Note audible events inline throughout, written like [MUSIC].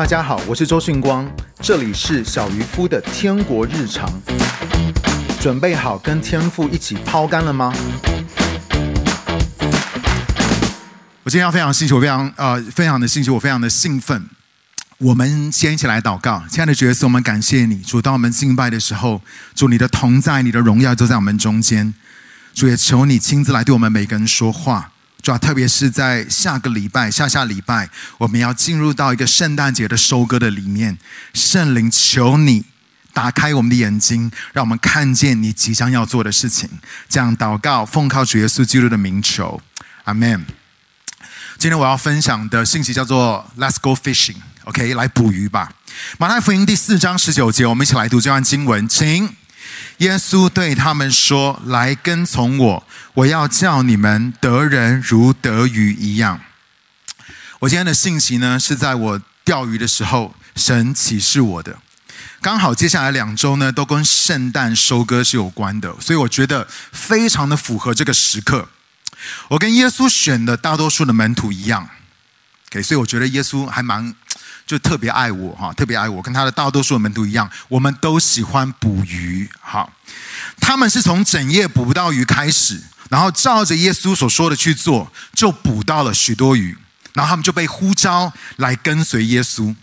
大家好，我是周迅光，这里是小渔夫的天国日常。准备好跟天父一起抛竿了吗？我今天要非常兴起，我非常呃非常的兴起，我非常的兴奋。我们先一起来祷告，亲爱的主耶稣，我们感谢你，主，当我们敬拜的时候，主你的同在，你的荣耀就在我们中间。主也求你亲自来对我们每个人说话。主要特别是在下个礼拜、下下礼拜，我们要进入到一个圣诞节的收割的里面。圣灵，求你打开我们的眼睛，让我们看见你即将要做的事情。这样祷告，奉靠主耶稣基督的名求，阿门。今天我要分享的信息叫做 “Let's go fishing”，OK，来捕鱼吧。马太福音第四章十九节，我们一起来读这段经文，请。耶稣对他们说：“来跟从我，我要叫你们得人如得鱼一样。”我今天的信息呢，是在我钓鱼的时候，神启示我的。刚好接下来两周呢，都跟圣诞收割是有关的，所以我觉得非常的符合这个时刻。我跟耶稣选的大多数的门徒一样，OK，所以我觉得耶稣还蛮。就特别爱我哈，特别爱我，跟他的大多数的门徒一样，我们都喜欢捕鱼哈。他们是从整夜捕不到鱼开始，然后照着耶稣所说的去做，就捕到了许多鱼，然后他们就被呼召来跟随耶稣。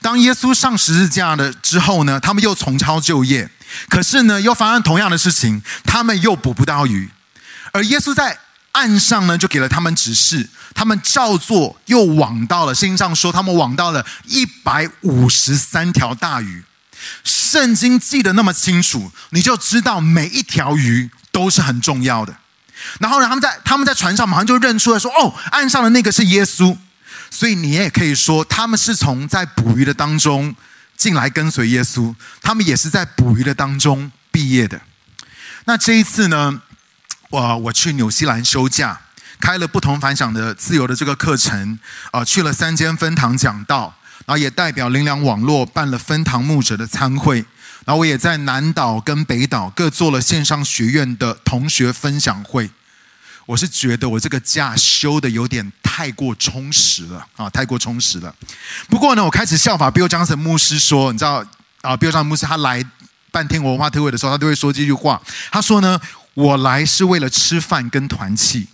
当耶稣上十字架了之后呢，他们又重操旧业，可是呢，又发生同样的事情，他们又捕不到鱼，而耶稣在。岸上呢，就给了他们指示，他们照做，又网到了。圣经上说，他们网到了一百五十三条大鱼。圣经记得那么清楚，你就知道每一条鱼都是很重要的。然后呢，他们在他们在船上马上就认出来说：“哦，岸上的那个是耶稣。”所以你也可以说，他们是从在捕鱼的当中进来跟随耶稣，他们也是在捕鱼的当中毕业的。那这一次呢？我我去纽西兰休假，开了不同凡响的自由的这个课程，呃，去了三间分堂讲道，然后也代表灵粮网络办了分堂牧者的参会，然后我也在南岛跟北岛各做了线上学院的同学分享会。我是觉得我这个假休的有点太过充实了啊，太过充实了。不过呢，我开始效法 Bill Johnson 牧师说，你知道啊，Bill Johnson 牧师他来办天文化特会的时候，他都会说这句话，他说呢。我来是为了吃饭跟团契，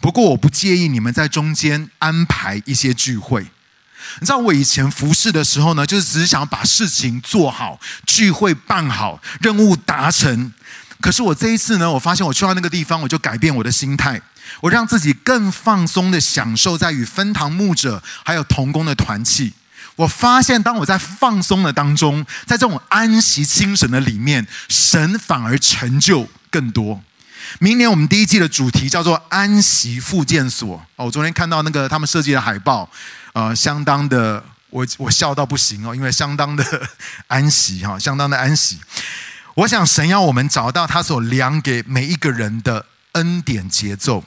不过我不介意你们在中间安排一些聚会。你知道我以前服侍的时候呢，就是只是想把事情做好，聚会办好，任务达成。可是我这一次呢，我发现我去到那个地方，我就改变我的心态，我让自己更放松的享受在与分堂牧者还有同工的团契。我发现，当我在放松的当中，在这种安息清神的里面，神反而成就。更多，明年我们第一季的主题叫做“安息复健所”。哦，我昨天看到那个他们设计的海报，呃，相当的，我我笑到不行哦，因为相当的安息哈，相当的安息。我想神要我们找到他所量给每一个人的恩典节奏，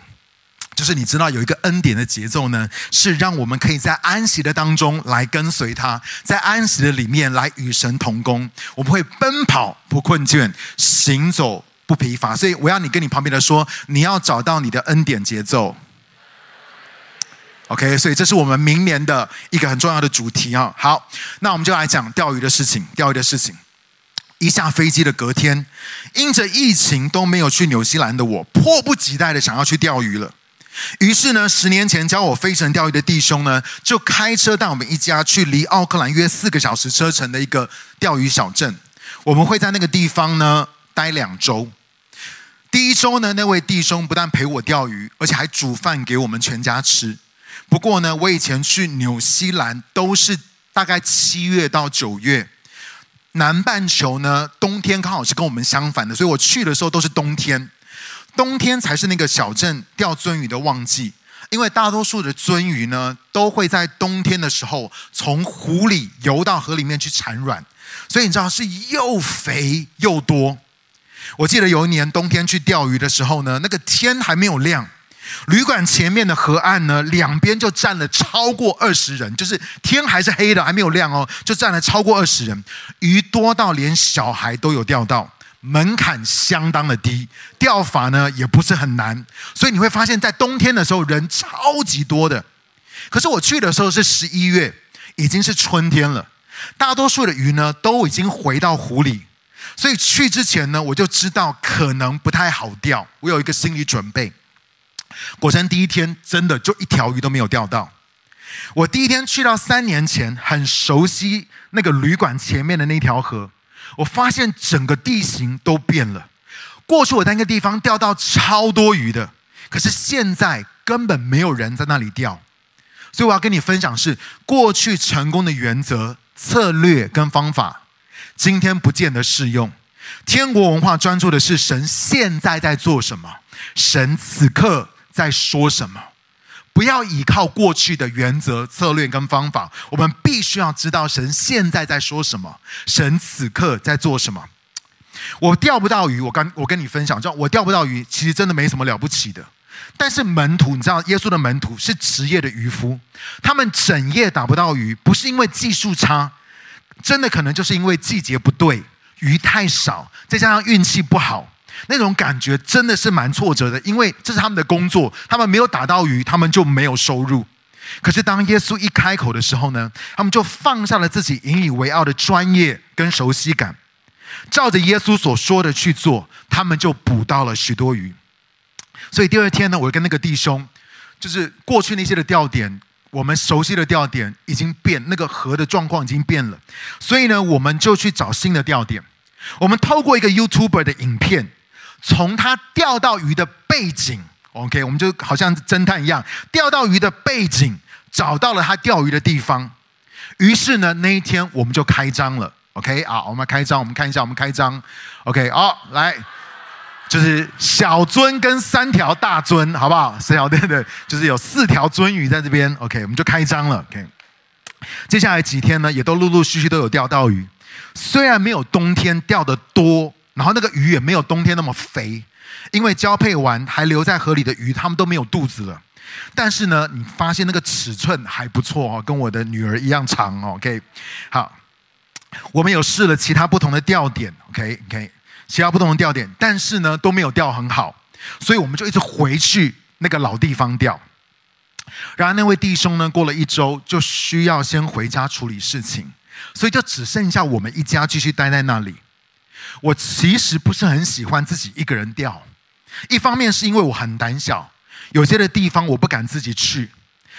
就是你知道有一个恩典的节奏呢，是让我们可以在安息的当中来跟随他，在安息的里面来与神同工，我们会奔跑不困倦，行走。不疲乏，所以我要你跟你旁边的说，你要找到你的恩典节奏。OK，所以这是我们明年的一个很重要的主题啊。好，那我们就来讲钓鱼的事情。钓鱼的事情，一下飞机的隔天，因着疫情都没有去纽西兰的我，迫不及待的想要去钓鱼了。于是呢，十年前教我飞绳钓鱼的弟兄呢，就开车带我们一家去离奥克兰约四个小时车程的一个钓鱼小镇。我们会在那个地方呢。待两周，第一周呢，那位弟兄不但陪我钓鱼，而且还煮饭给我们全家吃。不过呢，我以前去纽西兰都是大概七月到九月，南半球呢，冬天刚好是跟我们相反的，所以我去的时候都是冬天，冬天才是那个小镇钓鳟鱼的旺季，因为大多数的鳟鱼呢，都会在冬天的时候从湖里游到河里面去产卵，所以你知道是又肥又多。我记得有一年冬天去钓鱼的时候呢，那个天还没有亮，旅馆前面的河岸呢，两边就站了超过二十人，就是天还是黑的，还没有亮哦，就站了超过二十人，鱼多到连小孩都有钓到，门槛相当的低，钓法呢也不是很难，所以你会发现在冬天的时候人超级多的。可是我去的时候是十一月，已经是春天了，大多数的鱼呢都已经回到湖里，所以去之前呢，我就知道可能不太好钓，我有一个心理准备。果真第一天真的就一条鱼都没有钓到。我第一天去到三年前很熟悉那个旅馆前面的那条河，我发现整个地形都变了。过去我在那个地方钓到超多鱼的，可是现在根本没有人在那里钓。所以我要跟你分享是过去成功的原则、策略跟方法，今天不见得适用。天国文化专注的是神现在在做什么，神此刻在说什么。不要依靠过去的原则、策略跟方法，我们必须要知道神现在在说什么，神此刻在做什么。我钓不到鱼，我跟我跟你分享，就我钓不到鱼，其实真的没什么了不起的。但是门徒，你知道，耶稣的门徒是职业的渔夫，他们整夜打不到鱼，不是因为技术差，真的可能就是因为季节不对，鱼太少，再加上运气不好。那种感觉真的是蛮挫折的，因为这是他们的工作，他们没有打到鱼，他们就没有收入。可是当耶稣一开口的时候呢，他们就放下了自己引以为傲的专业跟熟悉感，照着耶稣所说的去做，他们就捕到了许多鱼。所以第二天呢，我跟那个弟兄，就是过去那些的钓点，我们熟悉的钓点已经变，那个河的状况已经变了，所以呢，我们就去找新的钓点。我们透过一个 YouTuber 的影片。从他钓到鱼的背景，OK，我们就好像侦探一样，钓到鱼的背景，找到了他钓鱼的地方。于是呢，那一天我们就开张了，OK 啊，我们开张，我们看一下，我们开张，OK，好，来，就是小尊跟三条大尊，好不好？三条对对，就是有四条鱒鱼在这边，OK，我们就开张了，OK。接下来几天呢，也都陆陆续续都有钓到鱼，虽然没有冬天钓得多。然后那个鱼也没有冬天那么肥，因为交配完还留在河里的鱼，它们都没有肚子了。但是呢，你发现那个尺寸还不错哦，跟我的女儿一样长哦。OK，好，我们有试了其他不同的钓点，OK OK，其他不同的钓点，但是呢都没有钓很好，所以我们就一直回去那个老地方钓。然而那位弟兄呢，过了一周就需要先回家处理事情，所以就只剩下我们一家继续待在那里。我其实不是很喜欢自己一个人钓，一方面是因为我很胆小，有些的地方我不敢自己去，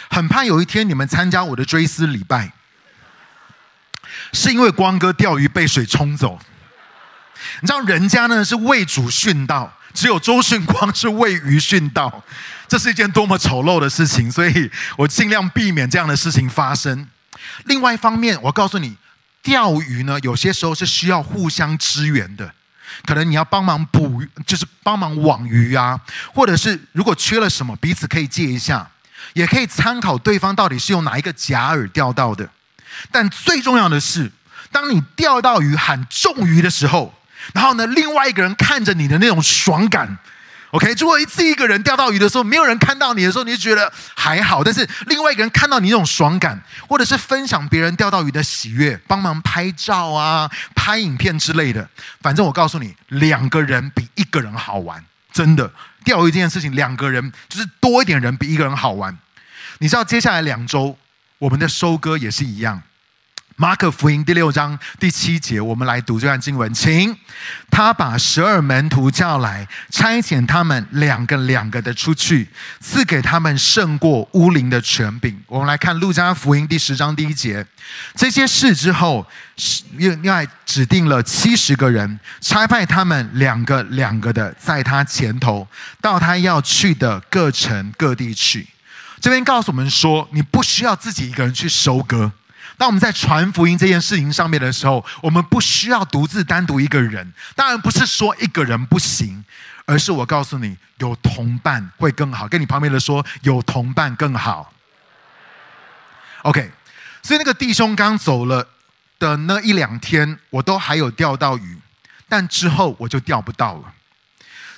很怕有一天你们参加我的追思礼拜，是因为光哥钓鱼被水冲走。你知道人家呢是为主殉道，只有周迅光是为鱼殉道，[LAUGHS] 这是一件多么丑陋的事情，所以我尽量避免这样的事情发生。另外一方面，我告诉你。钓鱼呢，有些时候是需要互相支援的，可能你要帮忙捕，就是帮忙网鱼啊，或者是如果缺了什么，彼此可以借一下，也可以参考对方到底是用哪一个假饵钓到的。但最重要的是，当你钓到鱼喊中鱼的时候，然后呢，另外一个人看着你的那种爽感。OK，如果一次一个人钓到鱼的时候，没有人看到你的时候，你就觉得还好；但是另外一个人看到你那种爽感，或者是分享别人钓到鱼的喜悦，帮忙拍照啊、拍影片之类的，反正我告诉你，两个人比一个人好玩，真的。钓鱼这件事情，两个人就是多一点人比一个人好玩。你知道，接下来两周我们的收割也是一样。马可福音第六章第七节，我们来读这段经文，请他把十二门徒叫来，差遣他们两个两个的出去，赐给他们胜过污灵的权柄。我们来看路加福音第十章第一节，这些事之后，另外指定了七十个人，差派他们两个两个的在他前头，到他要去的各城各地去。这边告诉我们说，你不需要自己一个人去收割。当我们在传福音这件事情上面的时候，我们不需要独自单独一个人。当然不是说一个人不行，而是我告诉你，有同伴会更好。跟你旁边的说，有同伴更好。OK，所以那个弟兄刚走了的那一两天，我都还有钓到鱼，但之后我就钓不到了。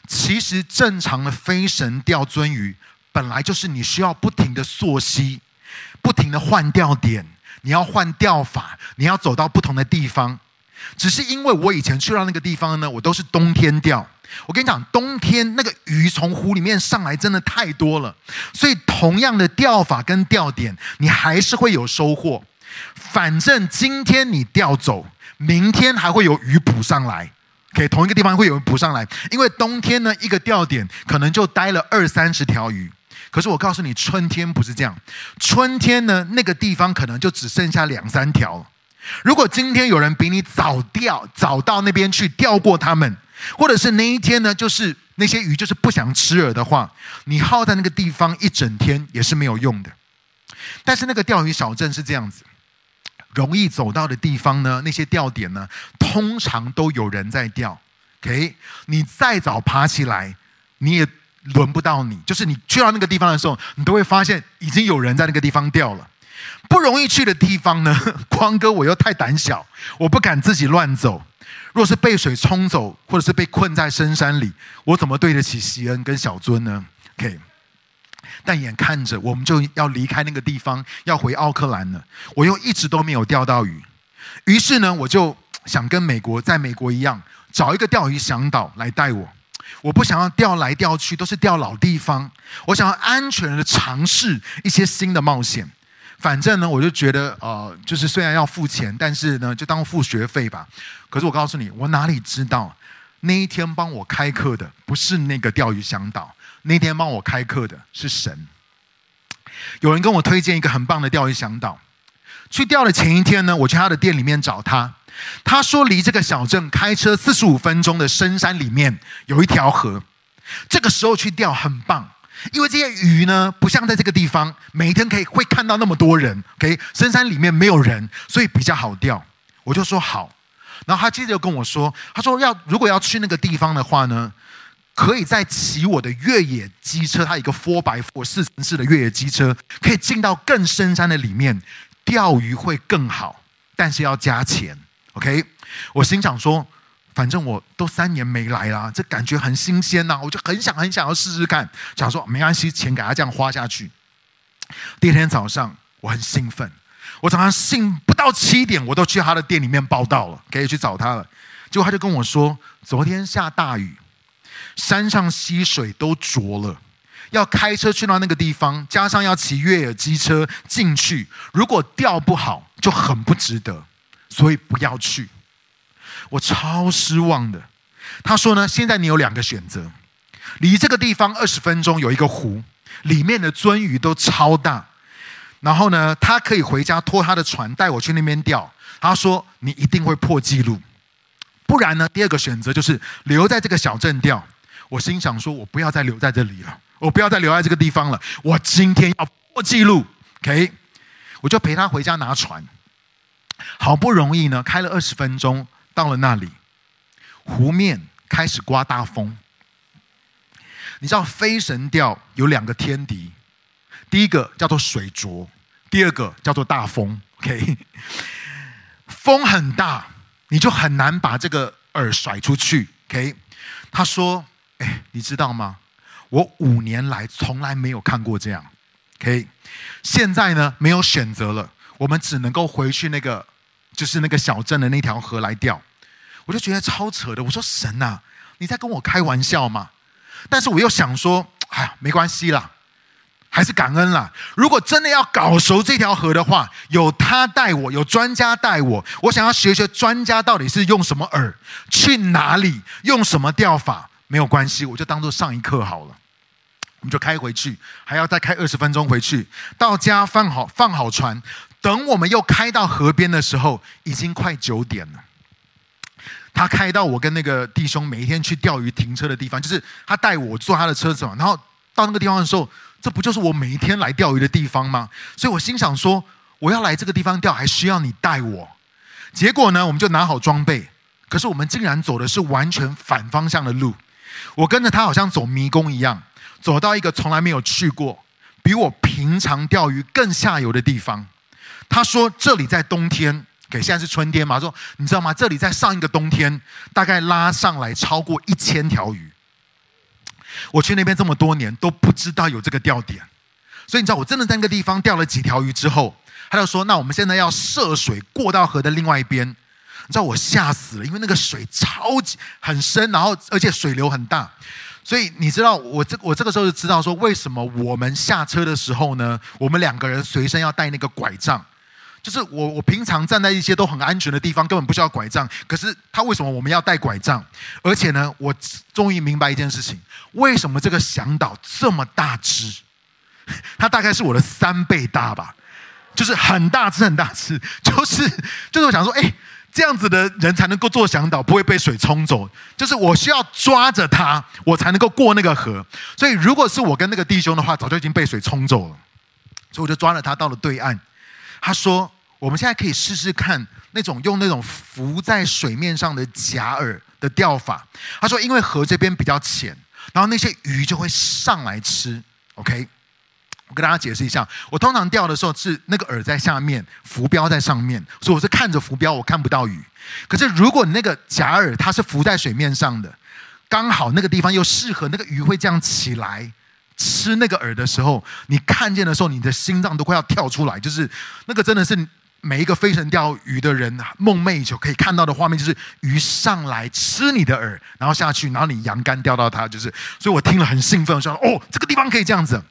其实正常的飞神钓鱒鱼，本来就是你需要不停的溯溪，不停的换钓点。你要换钓法，你要走到不同的地方。只是因为我以前去到那个地方呢，我都是冬天钓。我跟你讲，冬天那个鱼从湖里面上来真的太多了，所以同样的钓法跟钓点，你还是会有收获。反正今天你钓走，明天还会有鱼补上来。OK，同一个地方会有人补上来，因为冬天呢，一个钓点可能就待了二三十条鱼。可是我告诉你，春天不是这样。春天呢，那个地方可能就只剩下两三条。如果今天有人比你早钓，早到那边去钓过他们，或者是那一天呢，就是那些鱼就是不想吃饵的话，你耗在那个地方一整天也是没有用的。但是那个钓鱼小镇是这样子。容易走到的地方呢，那些钓点呢，通常都有人在钓。OK，你再早爬起来，你也轮不到你。就是你去到那个地方的时候，你都会发现已经有人在那个地方钓了。不容易去的地方呢，[LAUGHS] 光哥我又太胆小，我不敢自己乱走。若是被水冲走，或者是被困在深山里，我怎么对得起锡恩跟小尊呢？OK。但眼看着我们就要离开那个地方，要回奥克兰了，我又一直都没有钓到鱼。于是呢，我就想跟美国，在美国一样，找一个钓鱼向导来带我。我不想要钓来钓去都是钓老地方，我想要安全的尝试一些新的冒险。反正呢，我就觉得呃，就是虽然要付钱，但是呢，就当付学费吧。可是我告诉你，我哪里知道那一天帮我开课的不是那个钓鱼向导。那天帮我开课的是神。有人跟我推荐一个很棒的钓鱼向导。去钓的前一天呢，我去他的店里面找他。他说离这个小镇开车四十五分钟的深山里面有一条河。这个时候去钓很棒，因为这些鱼呢不像在这个地方每天可以会看到那么多人。OK，深山里面没有人，所以比较好钓。我就说好。然后他接着跟我说，他说要如果要去那个地方的话呢，可以再骑我的越野机车，它一个 four by four 四层式的越野机车，可以进到更深山的里面，钓鱼会更好，但是要加钱。OK，我心想说，反正我都三年没来了，这感觉很新鲜呐，我就很想很想要试试看。想说没关系，钱给他这样花下去。第二天早上我很兴奋，我早上醒不到七点，我都去他的店里面报到了，可以去找他了。结果他就跟我说，昨天下大雨。山上溪水都浊了，要开车去到那个地方，加上要骑越野机车进去，如果钓不好就很不值得，所以不要去。我超失望的。他说呢，现在你有两个选择，离这个地方二十分钟有一个湖，里面的鳟鱼都超大，然后呢，他可以回家拖他的船带我去那边钓。他说你一定会破纪录，不然呢，第二个选择就是留在这个小镇钓。我心想说：“我不要再留在这里了，我不要再留在这个地方了。我今天要破纪录，OK？我就陪他回家拿船。好不容易呢，开了二十分钟，到了那里，湖面开始刮大风。你知道飞神钓有两个天敌，第一个叫做水浊，第二个叫做大风。OK？风很大，你就很难把这个饵甩出去。OK？他说。”哎，你知道吗？我五年来从来没有看过这样。OK，现在呢没有选择了，我们只能够回去那个，就是那个小镇的那条河来钓。我就觉得超扯的。我说神呐，你在跟我开玩笑吗？但是我又想说，哎呀，没关系啦，还是感恩啦。如果真的要搞熟这条河的话，有他带我，有专家带我，我想要学学专家到底是用什么饵，去哪里，用什么钓法。没有关系，我就当做上一课好了。我们就开回去，还要再开二十分钟回去。到家放好放好船，等我们又开到河边的时候，已经快九点了。他开到我跟那个弟兄每一天去钓鱼停车的地方，就是他带我坐他的车子嘛。然后到那个地方的时候，这不就是我每一天来钓鱼的地方吗？所以我心想说，我要来这个地方钓，还需要你带我。结果呢，我们就拿好装备，可是我们竟然走的是完全反方向的路。我跟着他好像走迷宫一样，走到一个从来没有去过、比我平常钓鱼更下游的地方。他说：“这里在冬天，给现在是春天嘛。”说：“你知道吗？这里在上一个冬天，大概拉上来超过一千条鱼。我去那边这么多年都不知道有这个钓点，所以你知道我真的在那个地方钓了几条鱼之后，他就说：‘那我们现在要涉水过到河的另外一边。’”你知道我吓死了，因为那个水超级很深，然后而且水流很大，所以你知道我这我这个时候就知道说，为什么我们下车的时候呢，我们两个人随身要带那个拐杖，就是我我平常站在一些都很安全的地方，根本不需要拐杖。可是他为什么我们要带拐杖？而且呢，我终于明白一件事情：为什么这个向导这么大只？它大概是我的三倍大吧，就是很大只很大只。就是就是我想说，哎，这样子的人才能够做向导，不会被水冲走。就是我需要抓着它，我才能够过那个河。所以如果是我跟那个弟兄的话，早就已经被水冲走了。所以我就抓了他到了对岸。他说：“我们现在可以试试看那种用那种浮在水面上的假饵的钓法。”他说：“因为河这边比较浅，然后那些鱼就会上来吃。”OK，我跟大家解释一下，我通常钓的时候是那个饵在下面，浮标在上面，所以我是看着浮标，我看不到鱼。可是如果你那个假饵它是浮在水面上的，刚好那个地方又适合那个鱼会这样起来。吃那个饵的时候，你看见的时候，你的心脏都快要跳出来。就是那个真的是每一个飞绳钓鱼的人梦寐以求可以看到的画面，就是鱼上来吃你的饵，然后下去，然后你扬竿钓到它。就是，所以我听了很兴奋，我说：“哦，这个地方可以这样子。”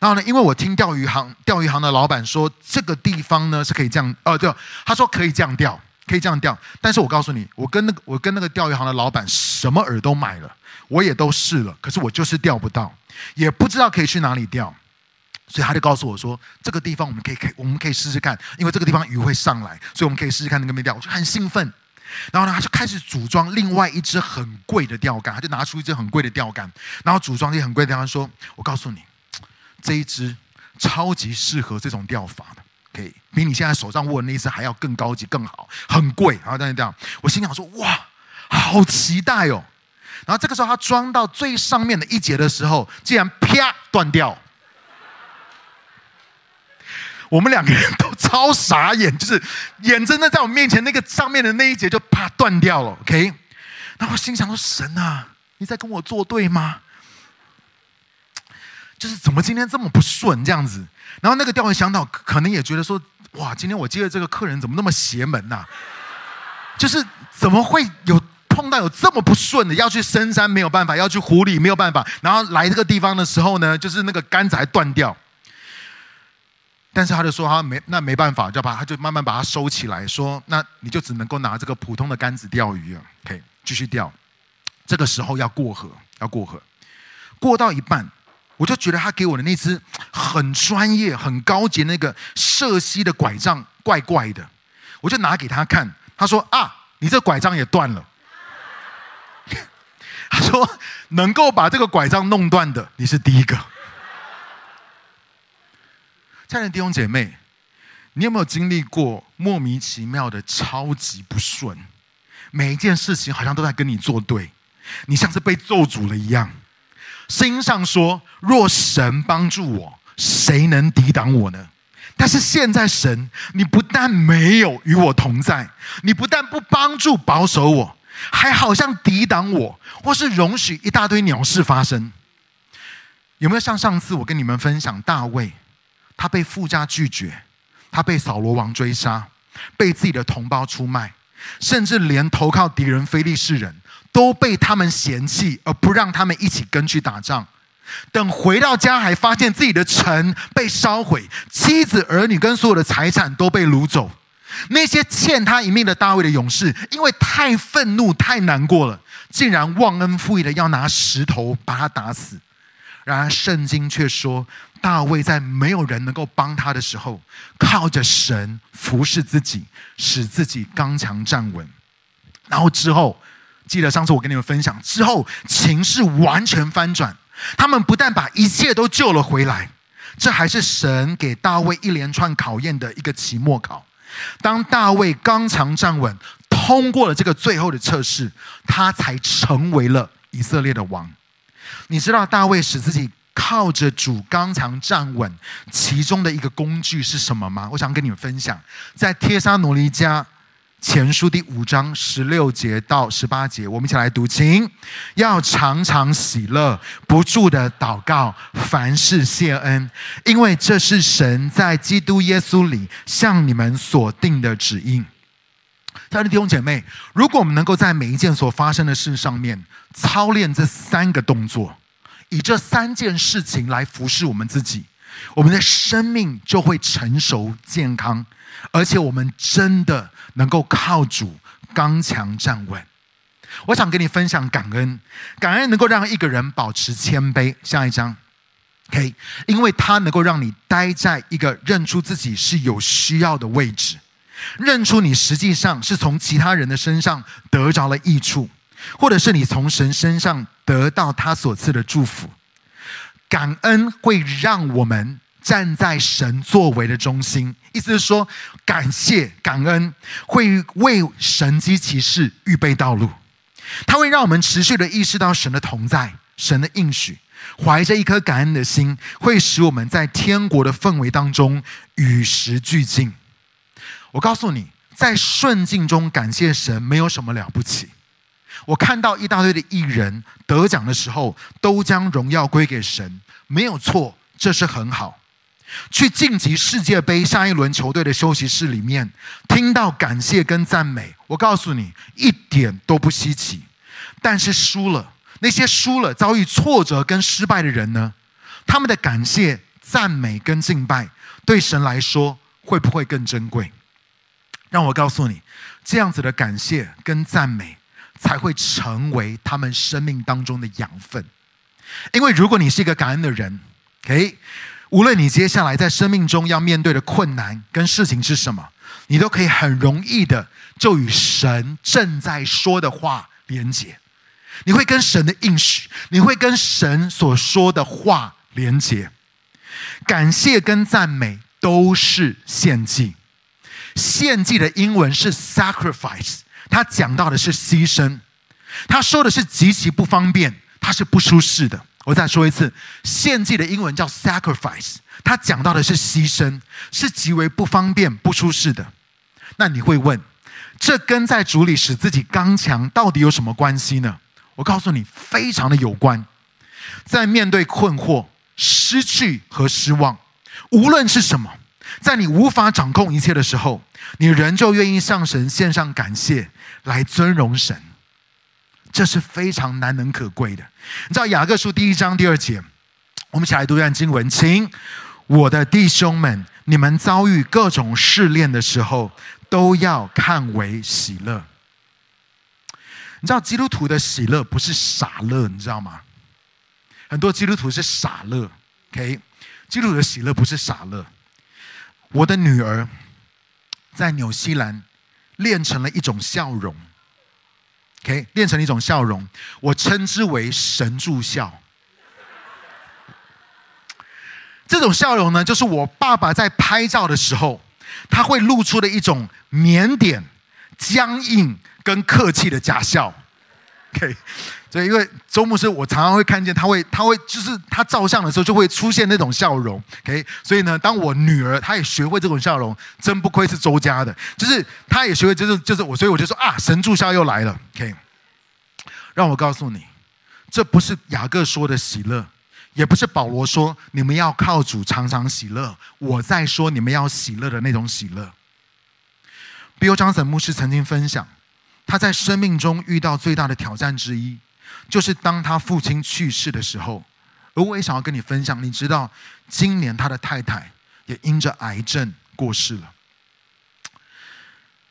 然后呢，因为我听钓鱼行钓鱼行的老板说，这个地方呢是可以这样，哦，对，他说可以这样钓，可以这样钓。但是我告诉你，我跟那个我跟那个钓鱼行的老板什么饵都买了，我也都试了，可是我就是钓不到。也不知道可以去哪里钓，所以他就告诉我说：“这个地方我们可以，可以我们可以试试看，因为这个地方鱼会上来，所以我们可以试试看那个没钓。”我就很兴奋。然后呢，他就开始组装另外一支很贵的钓竿，他就拿出一支很贵的钓竿，然后组装这很贵的钓竿，说：“我告诉你，这一支超级适合这种钓法的，可以比你现在手上握的那一支还要更高级、更好，很贵。”然后这样这样，我心想说：“哇，好期待哦！”然后这个时候，他装到最上面的一节的时候，竟然啪断掉。我们两个人都超傻眼，[LAUGHS] 就是眼睁睁在我面前那个上面的那一节就啪断掉了。OK，然后我心想说：“神啊，你在跟我作对吗？就是怎么今天这么不顺这样子？”然后那个钓鱼向导可能也觉得说：“哇，今天我接的这个客人怎么那么邪门呐、就是怎么会有？”碰到有这么不顺的，要去深山没有办法，要去湖里没有办法，然后来这个地方的时候呢，就是那个杆子还断掉。但是他就说他没那没办法，就把他就慢慢把它收起来，说那你就只能够拿这个普通的杆子钓鱼了。OK，继续钓。这个时候要过河，要过河，过到一半，我就觉得他给我的那只很专业、很高级那个社溪的拐杖怪怪的，我就拿给他看。他说啊，你这拐杖也断了。[LAUGHS] 他说：“能够把这个拐杖弄断的，你是第一个。”亲爱的弟兄姐妹，你有没有经历过莫名其妙的超级不顺？每一件事情好像都在跟你作对，你像是被咒诅了一样。声音上说：“若神帮助我，谁能抵挡我呢？”但是现在神，你不但没有与我同在，你不但不帮助保守我。还好像抵挡我，或是容许一大堆鸟事发生。有没有像上次我跟你们分享大卫，他被富家拒绝，他被扫罗王追杀，被自己的同胞出卖，甚至连投靠敌人非利士人都被他们嫌弃，而不让他们一起跟去打仗。等回到家，还发现自己的城被烧毁，妻子儿女跟所有的财产都被掳走。那些欠他一命的大卫的勇士，因为太愤怒、太难过了，竟然忘恩负义的要拿石头把他打死。然而圣经却说，大卫在没有人能够帮他的时候，靠着神服侍自己，使自己刚强站稳。然后之后，记得上次我跟你们分享之后，情势完全翻转，他们不但把一切都救了回来，这还是神给大卫一连串考验的一个期末考。当大卫刚强站稳，通过了这个最后的测试，他才成为了以色列的王。你知道大卫使自己靠着主刚强站稳，其中的一个工具是什么吗？我想跟你们分享，在帖撒罗尼迦前书第五章十六节到十八节，我们一起来读，请要常常喜乐，不住的祷告，凡事谢恩，因为这是神在基督耶稣里向你们所定的旨意。亲爱的弟兄姐妹，如果我们能够在每一件所发生的事上面操练这三个动作，以这三件事情来服侍我们自己，我们的生命就会成熟健康，而且我们真的能够靠主刚强站稳。我想跟你分享感恩，感恩能够让一个人保持谦卑。下一章，OK，因为它能够让你待在一个认出自己是有需要的位置，认出你实际上是从其他人的身上得着了益处，或者是你从神身上得到他所赐的祝福。感恩会让我们站在神作为的中心，意思是说，感谢感恩会为神机骑士预备道路。它会让我们持续的意识到神的同在、神的应许，怀着一颗感恩的心，会使我们在天国的氛围当中与时俱进。我告诉你，在顺境中感谢神没有什么了不起。我看到一大堆的艺人得奖的时候，都将荣耀归给神，没有错，这是很好。去晋级世界杯下一轮球队的休息室里面，听到感谢跟赞美，我告诉你一点都不稀奇。但是输了，那些输了遭遇挫折跟失败的人呢？他们的感谢、赞美跟敬拜，对神来说会不会更珍贵？让我告诉你，这样子的感谢跟赞美，才会成为他们生命当中的养分。因为如果你是一个感恩的人，OK。无论你接下来在生命中要面对的困难跟事情是什么，你都可以很容易的就与神正在说的话连接。你会跟神的应许，你会跟神所说的话连接。感谢跟赞美都是献祭。献祭的英文是 sacrifice，他讲到的是牺牲。他说的是极其不方便，他是不舒适的。我再说一次，献祭的英文叫 sacrifice，他讲到的是牺牲，是极为不方便、不舒适的。那你会问，这跟在主里使自己刚强到底有什么关系呢？我告诉你，非常的有关。在面对困惑、失去和失望，无论是什么，在你无法掌控一切的时候，你仍旧愿意向神献上感谢，来尊荣神。这是非常难能可贵的。你知道雅各书第一章第二节，我们一起来读一段经文，请我的弟兄们，你们遭遇各种试炼的时候，都要看为喜乐。你知道基督徒的喜乐不是傻乐，你知道吗？很多基督徒是傻乐，OK？基督徒的喜乐不是傻乐。我的女儿在纽西兰练成了一种笑容。OK，练成了一种笑容，我称之为神助笑。这种笑容呢，就是我爸爸在拍照的时候，他会露出的一种腼腆、僵硬跟客气的假笑。OK，所以因为周牧师，我常常会看见他会，他会就是他照相的时候就会出现那种笑容。OK，所以呢，当我女儿她也学会这种笑容，真不愧是周家的，就是她也学会，就是就是我，所以我就说啊，神助笑又来了。OK。让我告诉你，这不是雅各说的喜乐，也不是保罗说你们要靠主常常喜乐。我在说你们要喜乐的那种喜乐。Bill Johnson 牧师曾经分享，他在生命中遇到最大的挑战之一，就是当他父亲去世的时候。而我也想要跟你分享，你知道，今年他的太太也因着癌症过世了。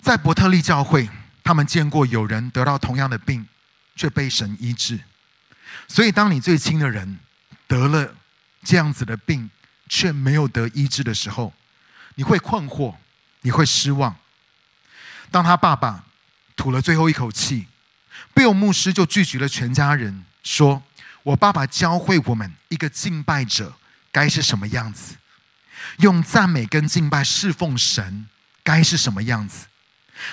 在伯特利教会，他们见过有人得到同样的病。却被神医治，所以当你最亲的人得了这样子的病，却没有得医治的时候，你会困惑，你会失望。当他爸爸吐了最后一口气，贝尔牧师就聚集了全家人，说：“我爸爸教会我们一个敬拜者该是什么样子，用赞美跟敬拜侍奉神该是什么样子，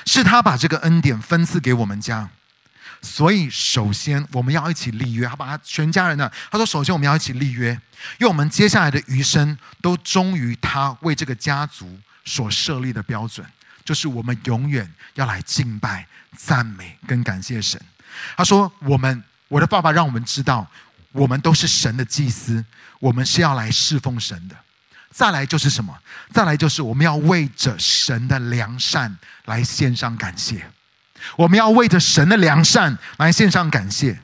是他把这个恩典分赐给我们家。”所以，首先我们要一起立约。他把他全家人呢，他说：“首先我们要一起立约，因为我们接下来的余生都忠于他为这个家族所设立的标准，就是我们永远要来敬拜、赞美跟感谢神。”他说：“我们，我的爸爸让我们知道，我们都是神的祭司，我们是要来侍奉神的。再来就是什么？再来就是我们要为着神的良善来献上感谢。”我们要为着神的良善来献上感谢，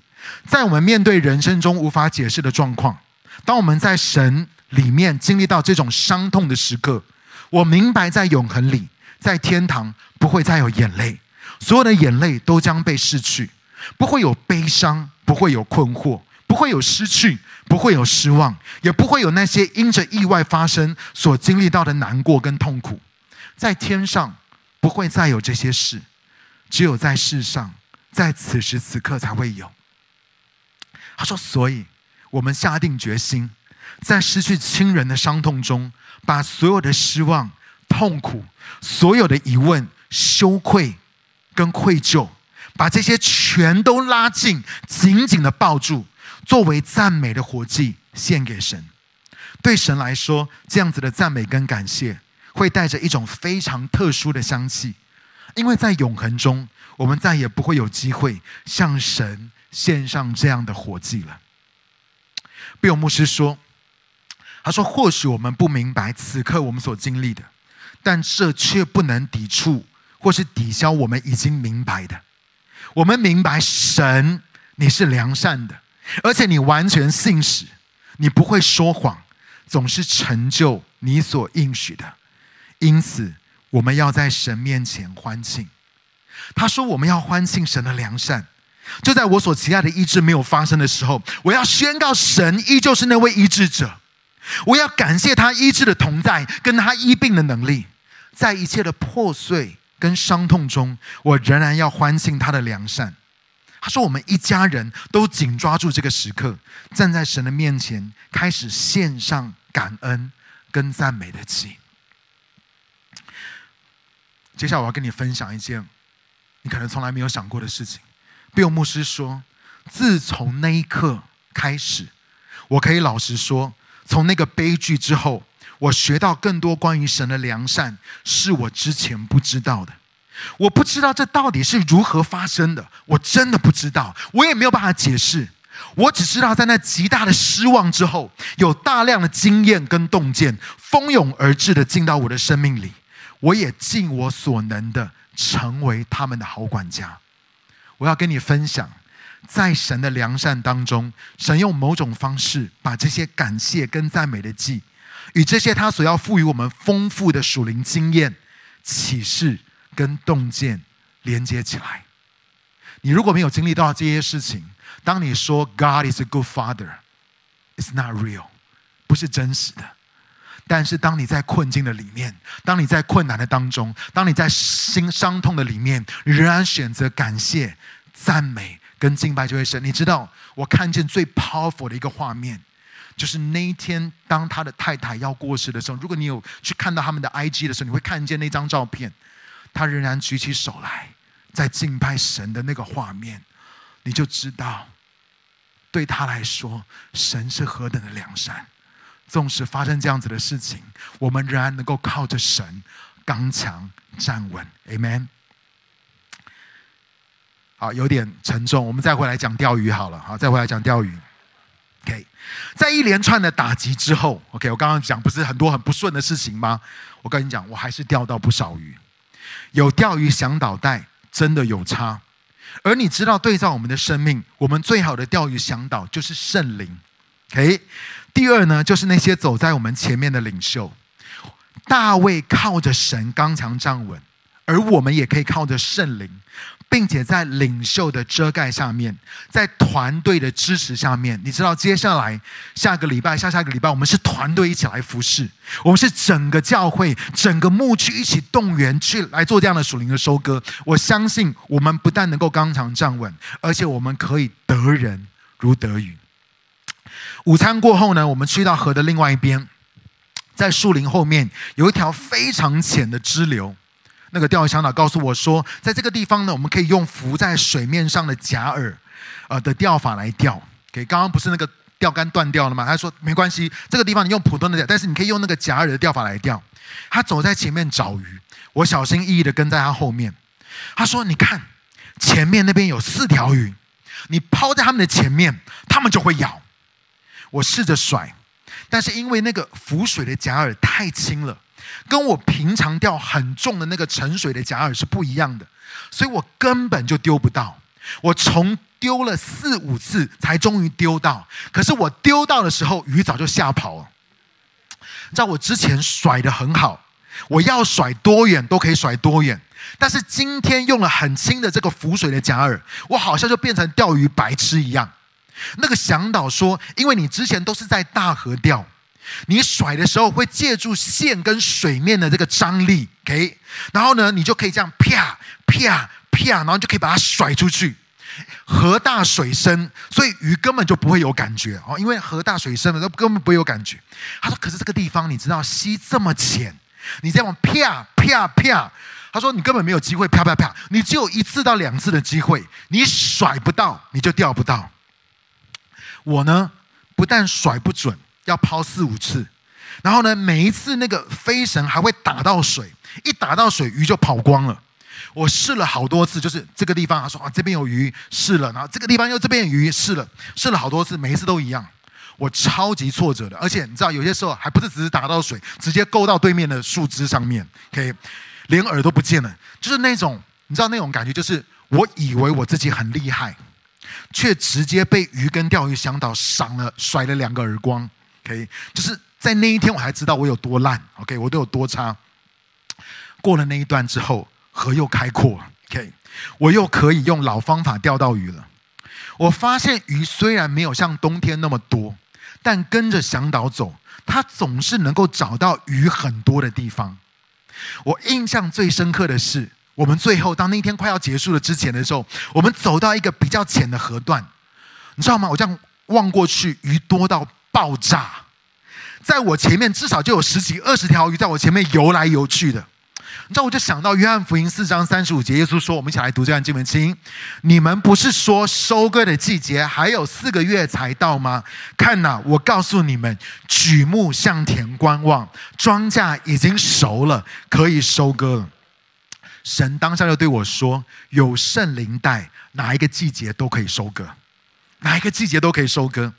在我们面对人生中无法解释的状况，当我们在神里面经历到这种伤痛的时刻，我明白在永恒里，在天堂不会再有眼泪，所有的眼泪都将被逝去，不会有悲伤，不会有困惑，不会有失去，不会有失望，也不会有那些因着意外发生所经历到的难过跟痛苦。在天上不会再有这些事，只有在世上，在此时此刻才会有。他说：“所以，我们下定决心。”在失去亲人的伤痛中，把所有的失望、痛苦、所有的疑问、羞愧跟愧疚，把这些全都拉近，紧紧的抱住，作为赞美的活祭献给神。对神来说，这样子的赞美跟感谢，会带着一种非常特殊的香气，因为在永恒中，我们再也不会有机会向神献上这样的活祭了。贝尔牧师说。他说：“或许我们不明白此刻我们所经历的，但这却不能抵触或是抵消我们已经明白的。我们明白神，你是良善的，而且你完全信实，你不会说谎，总是成就你所应许的。因此，我们要在神面前欢庆。”他说：“我们要欢庆神的良善。就在我所期待的医治没有发生的时候，我要宣告神依旧是那位医治者。”我要感谢他医治的同在，跟他医病的能力，在一切的破碎跟伤痛中，我仍然要欢庆他的良善。他说：“我们一家人都紧抓住这个时刻，站在神的面前，开始献上感恩跟赞美的祭。”接下来我要跟你分享一件你可能从来没有想过的事情。贝尔牧师说：“自从那一刻开始，我可以老实说。”从那个悲剧之后，我学到更多关于神的良善，是我之前不知道的。我不知道这到底是如何发生的，我真的不知道，我也没有办法解释。我只知道，在那极大的失望之后，有大量的经验跟洞见蜂拥而至的进到我的生命里，我也尽我所能的成为他们的好管家。我要跟你分享。在神的良善当中，神用某种方式把这些感谢跟赞美的祭，与这些他所要赋予我们丰富的属灵经验、启示跟洞见连接起来。你如果没有经历到这些事情，当你说 God is a good father，it's not real，不是真实的。但是当你在困境的里面，当你在困难的当中，当你在心伤痛的里面，仍然选择感谢、赞美。跟敬拜这位神，你知道我看见最 powerful 的一个画面，就是那一天当他的太太要过世的时候，如果你有去看到他们的 IG 的时候，你会看见那张照片，他仍然举起手来在敬拜神的那个画面，你就知道对他来说，神是何等的良善。纵使发生这样子的事情，我们仍然能够靠着神刚强站稳。Amen。好，有点沉重。我们再回来讲钓鱼好了。好，再回来讲钓鱼。OK，在一连串的打击之后，OK，我刚刚讲不是很多很不顺的事情吗？我跟你讲，我还是钓到不少鱼。有钓鱼响导带，真的有差。而你知道，对照我们的生命，我们最好的钓鱼响导就是圣灵。OK，第二呢，就是那些走在我们前面的领袖。大卫靠着神刚强站稳，而我们也可以靠着圣灵。并且在领袖的遮盖下面，在团队的支持下面，你知道，接下来下个礼拜、下下个礼拜，我们是团队一起来服侍，我们是整个教会、整个牧区一起动员去来做这样的属灵的收割。我相信，我们不但能够刚强站稳，而且我们可以得人如得鱼。午餐过后呢，我们去到河的另外一边，在树林后面有一条非常浅的支流。那个钓鱼向导告诉我说，在这个地方呢，我们可以用浮在水面上的假饵，呃的钓法来钓。给刚刚不是那个钓竿断掉了吗？他说没关系，这个地方你用普通的钓，但是你可以用那个假饵的钓法来钓。他走在前面找鱼，我小心翼翼的跟在他后面。他说：“你看，前面那边有四条鱼，你抛在他们的前面，他们就会咬。”我试着甩，但是因为那个浮水的假饵太轻了。跟我平常钓很重的那个沉水的假饵是不一样的，所以我根本就丢不到。我从丢了四五次才终于丢到，可是我丢到的时候，鱼早就吓跑了。在我之前甩得很好，我要甩多远都可以甩多远。但是今天用了很轻的这个浮水的假饵，我好像就变成钓鱼白痴一样。那个向导说，因为你之前都是在大河钓，你甩的时候会借助线跟水面的这个张力，OK，然后呢，你就可以这样啪啪啪，然后就可以把它甩出去。河大水深，所以鱼根本就不会有感觉哦，因为河大水深了，都根本不会有感觉。他说：“可是这个地方，你知道溪这么浅，你这样啪啪啪。”他说：“你根本没有机会啪啪啪，你只有一次到两次的机会，你甩不到，你就钓不到。我呢，不但甩不准，要抛四五次，然后呢，每一次那个飞绳还会打到水，一打到水，鱼就跑光了。我试了好多次，就是这个地方，他说啊，这边有鱼，试了，然后这个地方又这边有鱼，试了，试了好多次，每一次都一样，我超级挫折的。而且你知道，有些时候还不是只是打到水，直接勾到对面的树枝上面，可以。”连饵都不见了，就是那种你知道那种感觉，就是我以为我自己很厉害，却直接被鱼跟钓鱼向导赏了甩了两个耳光。OK，就是在那一天我还知道我有多烂。OK，我都有多差。过了那一段之后，河又开阔。OK，我又可以用老方法钓到鱼了。我发现鱼虽然没有像冬天那么多，但跟着向导走，他总是能够找到鱼很多的地方。我印象最深刻的是，我们最后当那一天快要结束了之前的时候，我们走到一个比较浅的河段，你知道吗？我这样望过去，鱼多到爆炸，在我前面至少就有十几二十条鱼在我前面游来游去的。你知道，我就想到约翰福音四章三十五节，耶稣说：“我们一起来读这段经文，经你们不是说收割的季节还有四个月才到吗？看呐，我告诉你们，举目向田观望，庄稼已经熟了，可以收割了。”神当下就对我说：“有圣灵带，哪一个季节都可以收割，哪一个季节都可以收割。”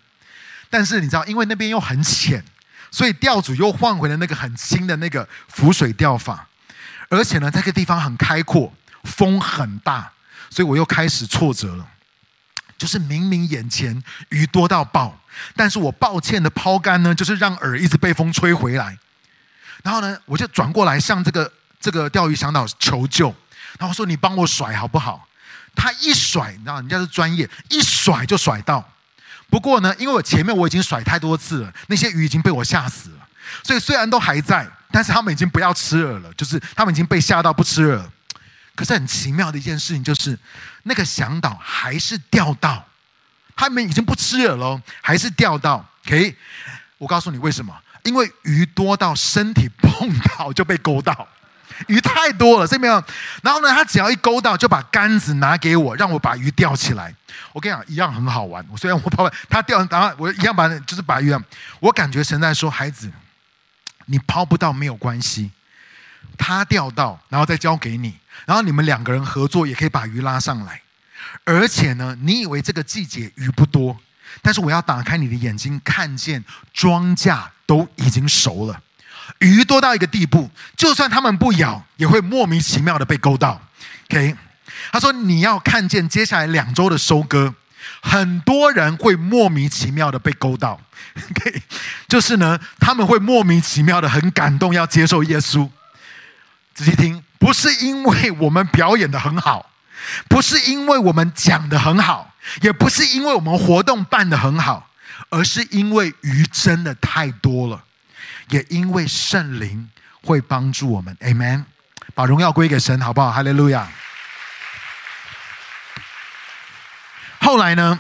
但是你知道，因为那边又很浅，所以钓主又换回了那个很轻的那个浮水钓法。而且呢，这个地方很开阔，风很大，所以我又开始挫折了。就是明明眼前鱼多到爆，但是我抱歉的抛竿呢，就是让饵一直被风吹回来。然后呢，我就转过来向这个这个钓鱼向导求救，然后说：“你帮我甩好不好？”他一甩，你知道人家是专业，一甩就甩到。不过呢，因为我前面我已经甩太多次了，那些鱼已经被我吓死了，所以虽然都还在。但是他们已经不要吃饵了，就是他们已经被吓到不吃饵。可是很奇妙的一件事情就是，那个向导还是钓到，他们已经不吃饵了，还是钓到。OK，我告诉你为什么？因为鱼多到身体碰到就被勾到，鱼太多了这边。然后呢，他只要一勾到，就把杆子拿给我，让我把鱼钓起来。我跟你讲，一样很好玩。我虽然我抛，他钓，然后我一样把，就是把鱼。我感觉神在说，孩子。你抛不到没有关系，他钓到，然后再交给你，然后你们两个人合作也可以把鱼拉上来。而且呢，你以为这个季节鱼不多，但是我要打开你的眼睛，看见庄稼都已经熟了，鱼多到一个地步，就算他们不咬，也会莫名其妙的被勾到。OK，他说你要看见接下来两周的收割。很多人会莫名其妙的被勾到 OK，就是呢，他们会莫名其妙的很感动，要接受耶稣。仔细听，不是因为我们表演的很好，不是因为我们讲的很好，也不是因为我们活动办的很好，而是因为鱼真的太多了，也因为圣灵会帮助我们。Amen，把荣耀归给神，好不好？哈利路亚。后来呢，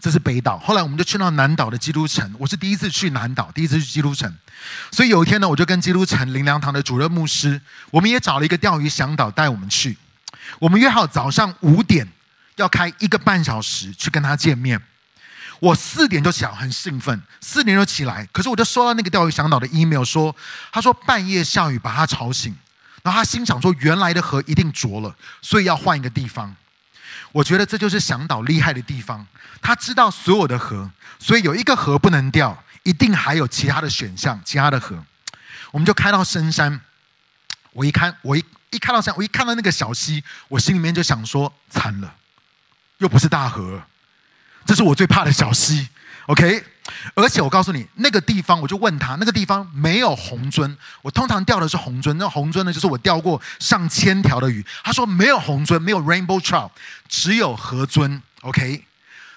这是北岛。后来我们就去到南岛的基督城。我是第一次去南岛，第一次去基督城。所以有一天呢，我就跟基督城灵粮堂的主任牧师，我们也找了一个钓鱼向导带我们去。我们约好早上五点要开一个半小时去跟他见面。我四点就起来，很兴奋，四点就起来。可是我就收到那个钓鱼向导的 email 说，他说半夜下雨把他吵醒，然后他心想说原来的河一定浊了，所以要换一个地方。我觉得这就是向导厉害的地方，他知道所有的河，所以有一个河不能钓，一定还有其他的选项，其他的河。我们就开到深山，我一看，我一一看到山，我一看到那个小溪，我心里面就想说：惨了，又不是大河，这是我最怕的小溪。OK，而且我告诉你，那个地方我就问他，那个地方没有红尊。我通常钓的是红尊，那红尊呢，就是我钓过上千条的鱼。他说没有红尊，没有 rainbow trout，只有河尊。OK，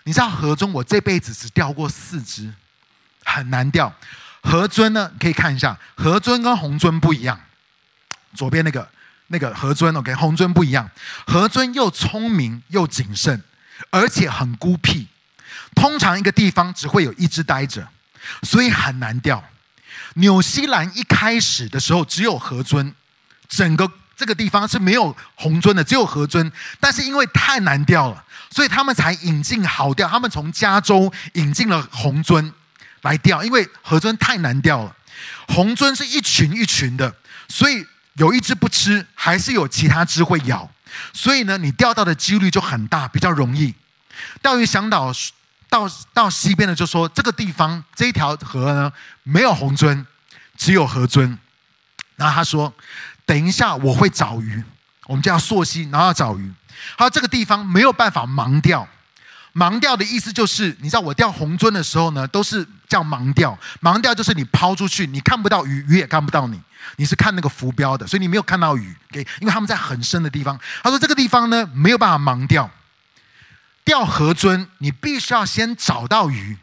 你知道河尊我这辈子只钓过四只，很难钓。河尊呢，可以看一下，河尊跟红尊不一样。左边那个那个河尊，OK，红尊不一样。河尊又聪明又谨慎，而且很孤僻。通常一个地方只会有一只待着，所以很难钓。纽西兰一开始的时候只有河鱒，整个这个地方是没有红鱒的，只有河鱒。但是因为太难钓了，所以他们才引进好钓。他们从加州引进了红鱒来钓，因为河鱒太难钓了。红鱒是一群一群的，所以有一只不吃，还是有其他只会咬。所以呢，你钓到的几率就很大，比较容易。钓鱼向导。到到西边的就说这个地方这一条河呢，没有红尊，只有河尊。然后他说，等一下我会找鱼，我们叫溯溪，然后要找鱼。他说这个地方没有办法盲钓，盲钓的意思就是，你知道我钓红尊的时候呢，都是叫盲钓。盲钓就是你抛出去，你看不到鱼，鱼也看不到你，你是看那个浮标的，所以你没有看到鱼。给，因为他们在很深的地方。他说这个地方呢，没有办法盲钓。钓河尊，你必须要先找到鱼，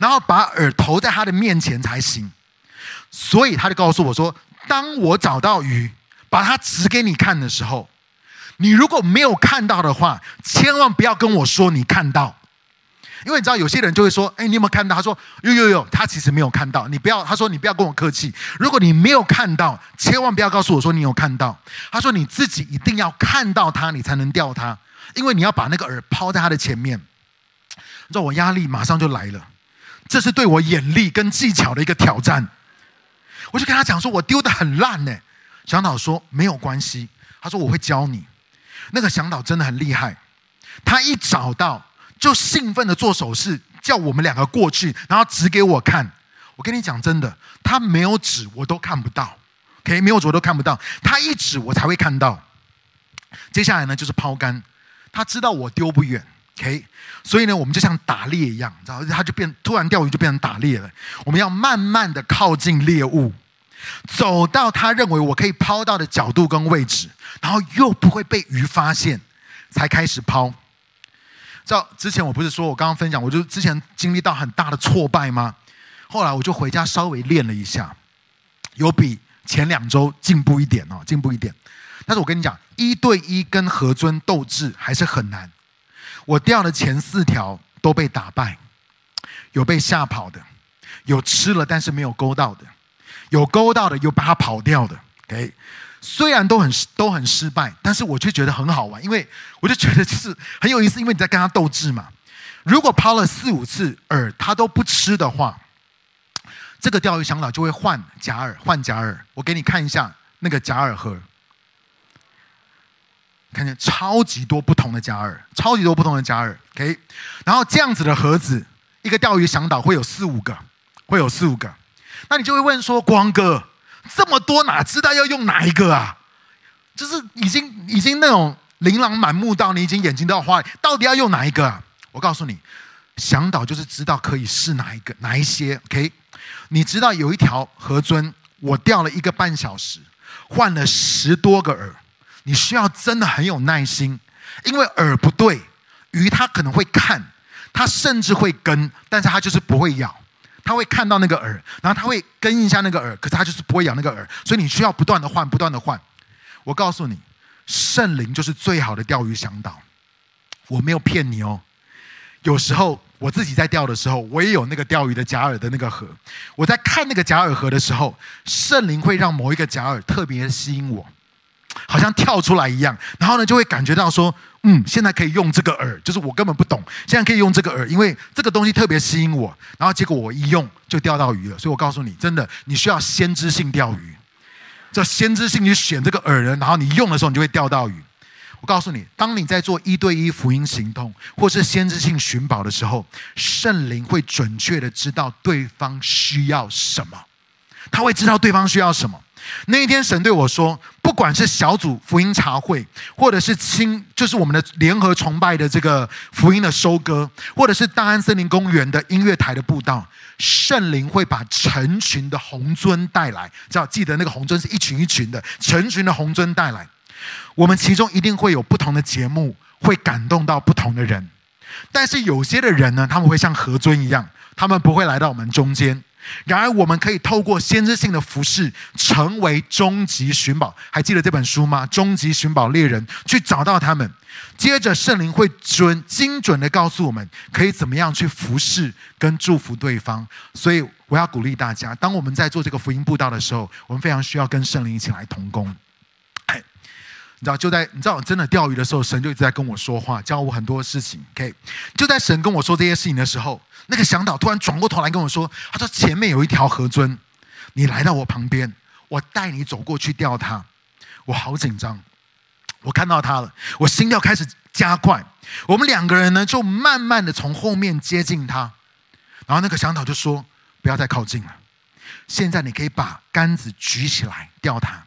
然后把饵投在他的面前才行。所以他就告诉我说：“当我找到鱼，把它指给你看的时候，你如果没有看到的话，千万不要跟我说你看到，因为你知道有些人就会说：‘哎，你有没有看到？’他说：‘有有有。’他其实没有看到。你不要，他说你不要跟我客气。如果你没有看到，千万不要告诉我说你有看到。他说你自己一定要看到它，你才能钓它。”因为你要把那个饵抛在他的前面，你知道我压力马上就来了，这是对我眼力跟技巧的一个挑战。我就跟他讲说，我丢的很烂呢。向导说没有关系，他说我会教你。那个向导真的很厉害，他一找到就兴奋的做手势，叫我们两个过去，然后指给我看。我跟你讲真的，他没有指我都看不到，OK，没有指我都看不到，他一指我才会看到。接下来呢，就是抛竿。他知道我丢不远，OK，所以呢，我们就像打猎一样，然后他就变，突然钓鱼就变成打猎了。我们要慢慢的靠近猎物，走到他认为我可以抛到的角度跟位置，然后又不会被鱼发现，才开始抛。知道之前我不是说我刚刚分享，我就之前经历到很大的挫败吗？后来我就回家稍微练了一下，有比前两周进步一点哦，进步一点。但是我跟你讲，一对一跟何尊斗智还是很难。我钓的前四条都被打败，有被吓跑的，有吃了但是没有勾到的，有勾到的有把它跑掉的。OK，虽然都很都很失败，但是我却觉得很好玩，因为我就觉得就是很有意思，因为你在跟他斗智嘛。如果抛了四五次饵，他都不吃的话，这个钓鱼向导就会换假饵，换假饵。我给你看一下那个假饵盒。看见超级多不同的加饵，超级多不同的加饵，OK。然后这样子的盒子，一个钓鱼响导会有四五个，会有四五个。那你就会问说：“光哥，这么多哪知道要用哪一个啊？就是已经已经那种琳琅满目到你已经眼睛都要花，到底要用哪一个啊？”我告诉你，向导就是知道可以试哪一个，哪一些，OK。你知道有一条河鱒，我钓了一个半小时，换了十多个饵。你需要真的很有耐心，因为饵不对，鱼它可能会看，它甚至会跟，但是它就是不会咬，它会看到那个饵，然后它会跟一下那个饵，可是它就是不会咬那个饵，所以你需要不断的换，不断的换。我告诉你，圣灵就是最好的钓鱼向导，我没有骗你哦。有时候我自己在钓的时候，我也有那个钓鱼的假饵的那个盒，我在看那个假饵盒的时候，圣灵会让某一个假饵特别吸引我。好像跳出来一样，然后呢，就会感觉到说，嗯，现在可以用这个饵，就是我根本不懂，现在可以用这个饵，因为这个东西特别吸引我。然后结果我一用就钓到鱼了，所以我告诉你，真的，你需要先知性钓鱼，叫先知性去选这个饵人，然后你用的时候你就会钓到鱼。我告诉你，当你在做一对一福音行动或是先知性寻宝的时候，圣灵会准确的知道对方需要什么，他会知道对方需要什么。那一天，神对我说：“不管是小组福音茶会，或者是亲，就是我们的联合崇拜的这个福音的收割，或者是大安森林公园的音乐台的布道，圣灵会把成群的红尊带来。只要记得那个红尊是一群一群的，成群的红尊带来。我们其中一定会有不同的节目，会感动到不同的人。但是有些的人呢，他们会像何尊一样，他们不会来到我们中间。”然而，我们可以透过先知性的服饰，成为终极寻宝。还记得这本书吗？终极寻宝猎人去找到他们。接着，圣灵会准精准的告诉我们，可以怎么样去服侍跟祝福对方。所以，我要鼓励大家，当我们在做这个福音布道的时候，我们非常需要跟圣灵一起来同工。你知道，就在你知道我真的钓鱼的时候，神就一直在跟我说话，教我很多事情。OK，就在神跟我说这些事情的时候。那个向导突然转过头来跟我说：“他说前面有一条河尊，你来到我旁边，我带你走过去钓它。”我好紧张，我看到他了，我心跳开始加快。我们两个人呢，就慢慢的从后面接近他。然后那个向导就说：“不要再靠近了，现在你可以把杆子举起来钓它。”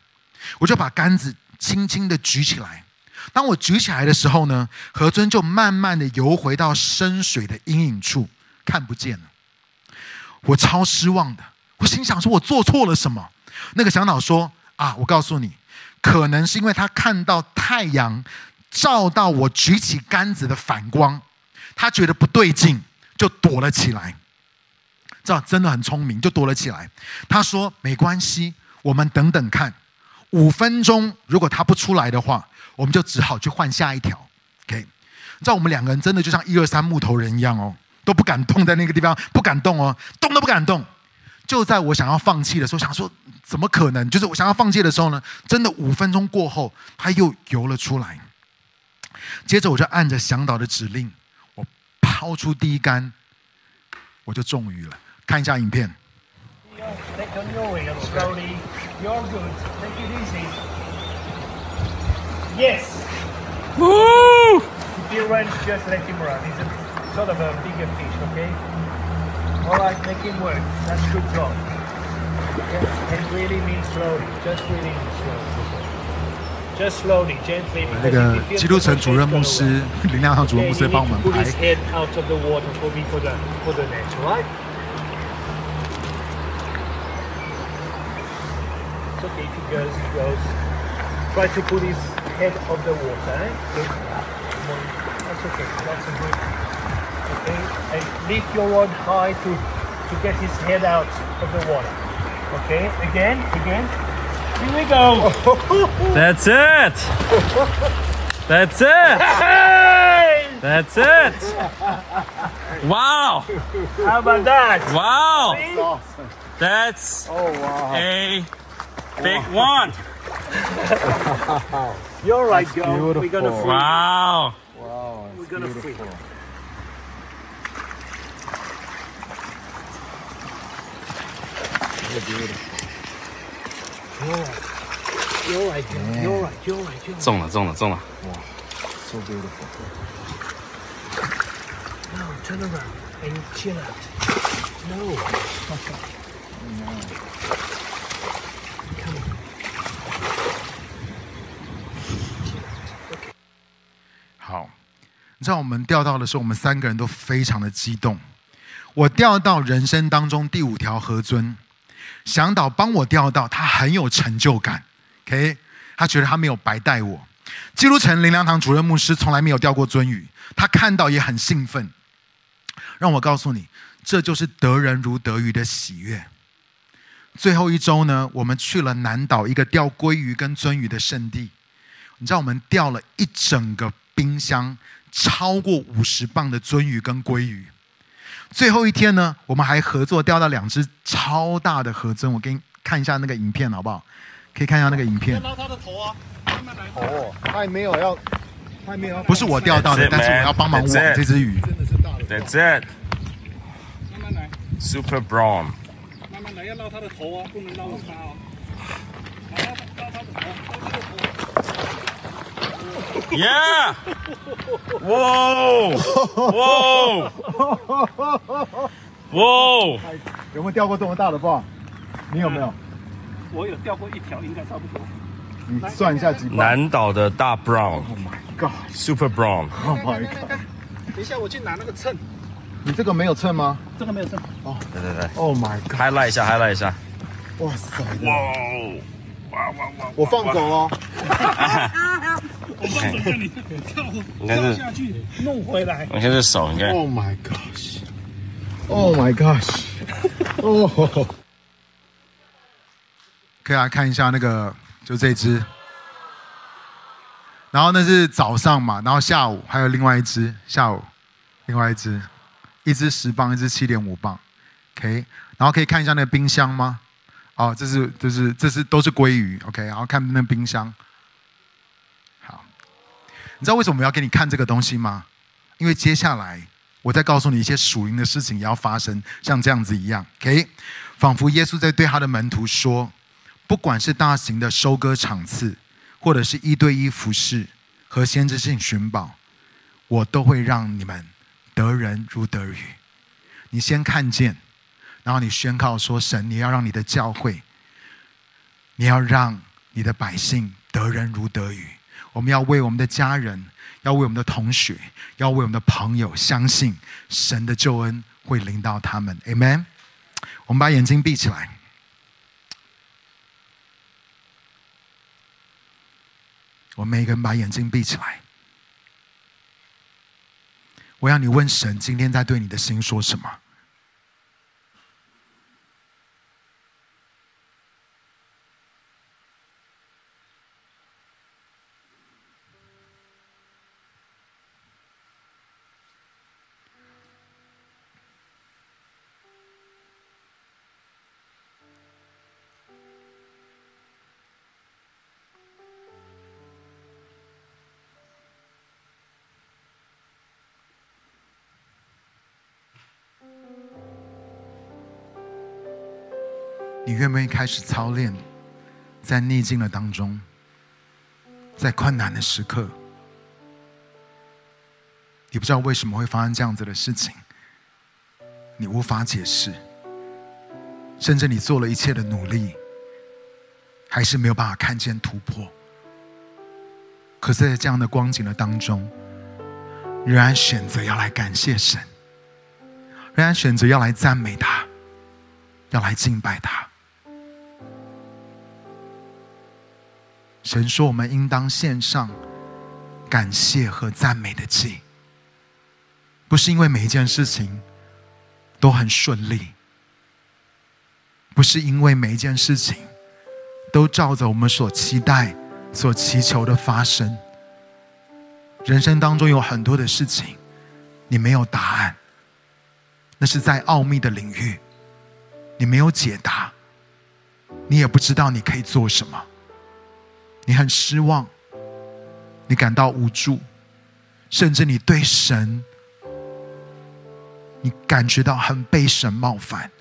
我就把杆子轻轻的举起来。当我举起来的时候呢，河尊就慢慢的游回到深水的阴影处。看不见了，我超失望的。我心想说，我做错了什么？那个小脑说：“啊，我告诉你，可能是因为他看到太阳照到我举起杆子的反光，他觉得不对劲，就躲了起来。这真的很聪明，就躲了起来。他说：没关系，我们等等看，五分钟，如果他不出来的话，我们就只好去换下一条。OK，你知道我们两个人真的就像一二三木头人一样哦。”都不敢动，在那个地方不敢动哦，动都不敢动。就在我想要放弃的时候，想说怎么可能？就是我想要放弃的时候呢，真的五分钟过后，他又游了出来。接着我就按着向导的指令，我抛出第一杆，我就中鱼了。看一下影片。sort of a bigger fish, okay? All right, make him work. That's good job. Yeah, and really means slowly. Just really means slowly. Just slowly, gently. 那个基督城主任牧师、灵粮堂主任牧师帮我们拍。 Goes, he goes. Try to put his head of the water. Eh? Good. That's okay. That's a good. Okay, and lift your rod high to, to get his head out of the water. Okay, again, again. Here we go. [LAUGHS] That's it. That's it. That's it. Wow. How about that? Wow. See? That's Oh wow! a big one. [LAUGHS] You're right, go. We're gonna beautiful. free. Wow. Wow, We're it's gonna beautiful. free. Really beautiful. You're right. You're right, Joe. You're right. You're right. You're right. 中了，中了，中了。 So beautiful. No, turn around and chill out. No. [LAUGHS] Come 你知道我们钓到的时候，我们三个人都非常的激动。我钓到人生当中第五条河尊，向导帮我钓到，他很有成就感。OK，他觉得他没有白带我。基督城灵粮堂主任牧师从来没有钓过鱒鱼，他看到也很兴奋。让我告诉你，这就是得人如得鱼的喜悦。最后一周呢，我们去了南岛一个钓鲑鱼跟鳟鱼的圣地。你知道我们钓了一整个冰箱，超过五十磅的鳟鱼跟鲑鱼。最后一天呢，我们还合作钓到两只超大的河尊。我给你看一下那个影片好不好？可以看一下那个影片。哦，他还没有要，他还没有要。不是我钓到的，it, 但是我.要帮忙网这只鱼。真的是大的。That's it. 慢慢来，Super brown 慢慢来，要捞它的头啊，不能捞它哦。好，捞捞它的头，捞它的头。Yeah. Whoa. Whoa. Whoa. 有没有钓过这么大的蚌？你有没有？我有钓过一条，应该差不多。你算一下几磅南岛的大 brown，？Oh my god！super brown，Oh my god！等一下我去拿那个秤，你这个没有秤吗这个没有秤。哦对对对？Oh my god！，highlight 一下，highlight 一下，哇塞！哇哦，哇哇哇，我放走哦。[LAUGHS] 我放手让你跳跳下去弄回来。我看这手，你看，Oh my gosh！Oh my gosh！哦，[LAUGHS] 可以来看一下那个，就这只。然后那是早上嘛，然后下午还有另外一只，下午另外一只，一只十磅，一只七点五磅。OK，然后可以看一下那个冰箱吗？哦，这是这是这是都是鲑鱼。OK，然后看那个冰箱。你知道为什么我要给你看这个东西吗？因为接下来我再告诉你一些属灵的事情也要发生，像这样子一样。OK，仿佛耶稣在对他的门徒说。不管是大型的收割场次，或者是一对一服侍和先知性寻宝，我都会让你们得人如得鱼。你先看见，然后你宣告说：“神，你要让你的教会，你要让你的百姓得人如得鱼。我们要为我们的家人，要为我们的同学，要为我们的朋友，相信神的救恩会临到他们。Amen。我们把眼睛闭起来。”我们每个人把眼睛闭起来。我要你问神，今天在对你的心说什么？开始操练，在逆境的当中，在困难的时刻，你不知道为什么会发生这样子的事情，你无法解释，甚至你做了一切的努力，还是没有办法看见突破。可是，在这样的光景的当中，仍然选择要来感谢神，仍然选择要来赞美他，要来敬拜他。神说：“我们应当献上感谢和赞美的祭，不是因为每一件事情都很顺利，不是因为每一件事情都照着我们所期待、所祈求的发生。人生当中有很多的事情，你没有答案，那是在奥秘的领域，你没有解答，你也不知道你可以做什么。”你很失望，你感到无助，甚至你对神，你感觉到很被神冒犯。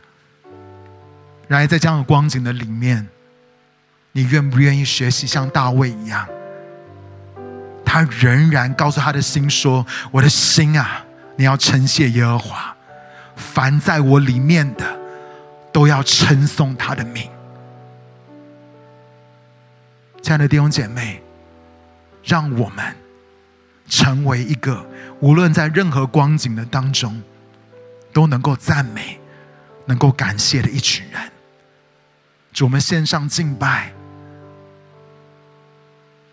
然而，在这样的光景的里面，你愿不愿意学习像大卫一样？他仍然告诉他的心说：“我的心啊，你要称谢耶和华，凡在我里面的，都要称颂他的名。”亲爱的弟兄姐妹，让我们成为一个无论在任何光景的当中，都能够赞美、能够感谢的一群人。主，我们献上敬拜，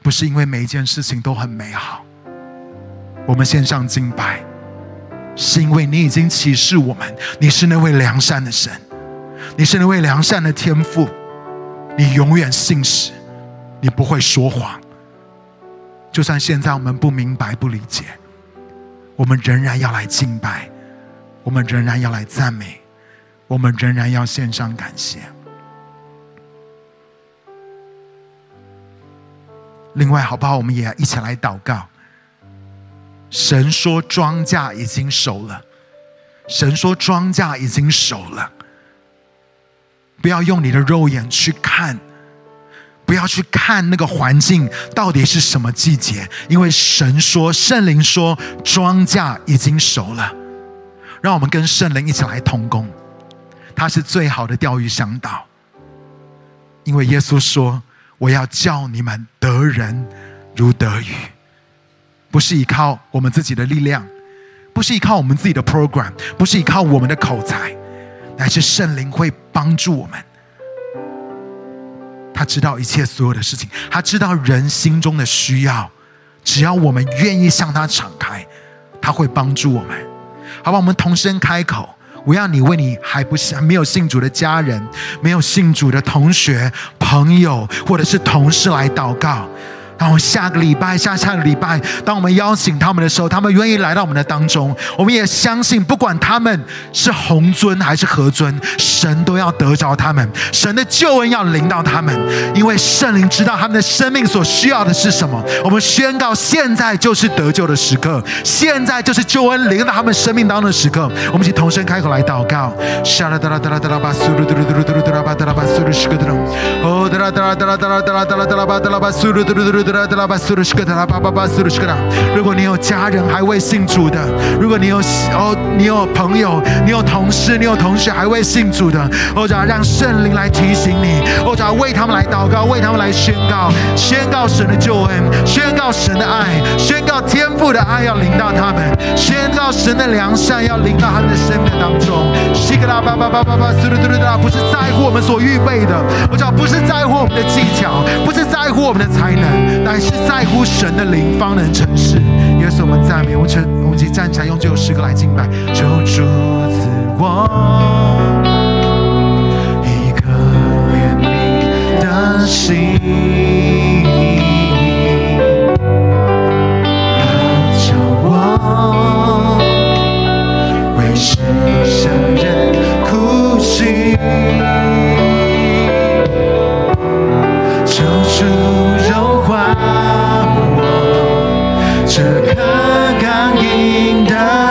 不是因为每一件事情都很美好，我们献上敬拜，是因为你已经启示我们，你是那位良善的神，你是那位良善的天父，你永远信实。你不会说谎，就算现在我们不明白、不理解，我们仍然要来敬拜，我们仍然要来赞美，我们仍然要献上感谢。另外，好不好？我们也一起来祷告。神说庄稼已经熟了，神说庄稼已经熟了，不要用你的肉眼去看。不要去看那个环境到底是什么季节，因为神说，圣灵说，庄稼已经熟了。让我们跟圣灵一起来同工，他是最好的钓鱼向导。因为耶稣说：“我要叫你们得人如得鱼。”不是依靠我们自己的力量，不是依靠我们自己的 program，不是依靠我们的口才，乃是圣灵会帮助我们。他知道一切所有的事情，他知道人心中的需要，只要我们愿意向他敞开，他会帮助我们。好吧，我们同声开口，我要你为你还不是没有信主的家人、没有信主的同学、朋友或者是同事来祷告。然后下个礼拜、下下个礼拜，当我们邀请他们的时候，他们愿意来到我们的当中。我们也相信，不管他们是红尊还是何尊，神都要得着他们，神的救恩要临到他们，因为圣灵知道他们的生命所需要的是什么。我们宣告，现在就是得救的时刻，现在就是救恩临到他们生命当中的时刻。我们一起同声开口来祷告。如果你有家人还未信主的，如果你有哦，你有朋友，你有同事，你有同学还未信主的，或者让圣灵来提醒你，或者为他们来祷告，为他们来宣告，宣告神的救恩，宣告神的爱，宣告天父的爱要临到他们，宣告神的良善要临到他们的生命当中。不是在乎我们所预备的，我讲不是在乎我们的技巧，不是在乎我们的才能。乃是在乎神的灵方能成事。耶稣，我们赞美，我们成，我们起站起来，用这首诗歌来敬拜。求主赐我一颗怜悯的心，好叫我为世上人哭泣。这颗感应的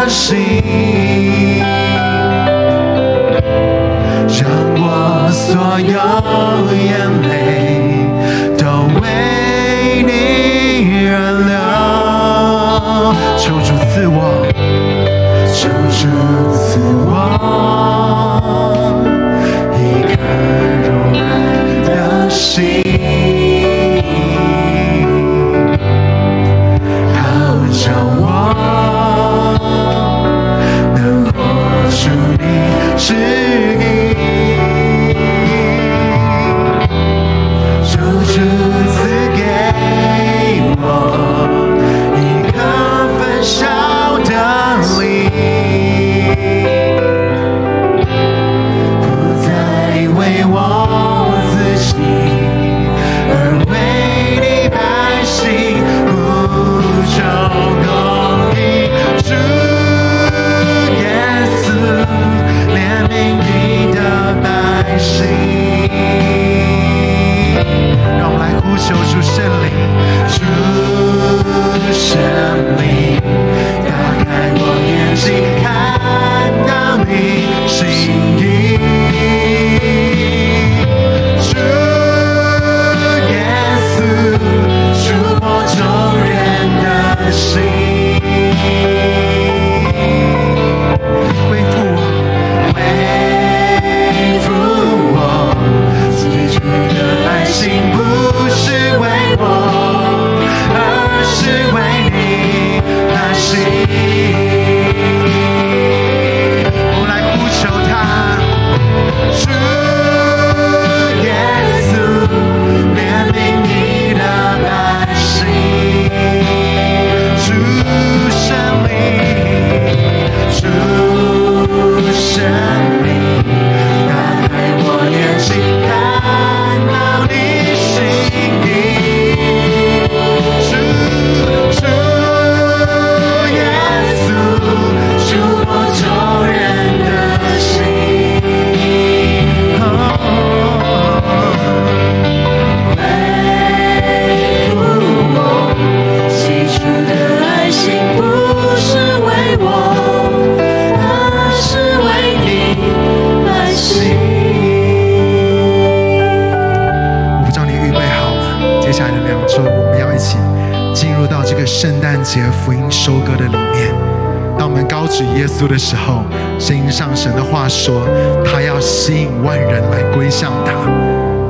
的时候，圣经上神的话说，他要吸引万人来归向他。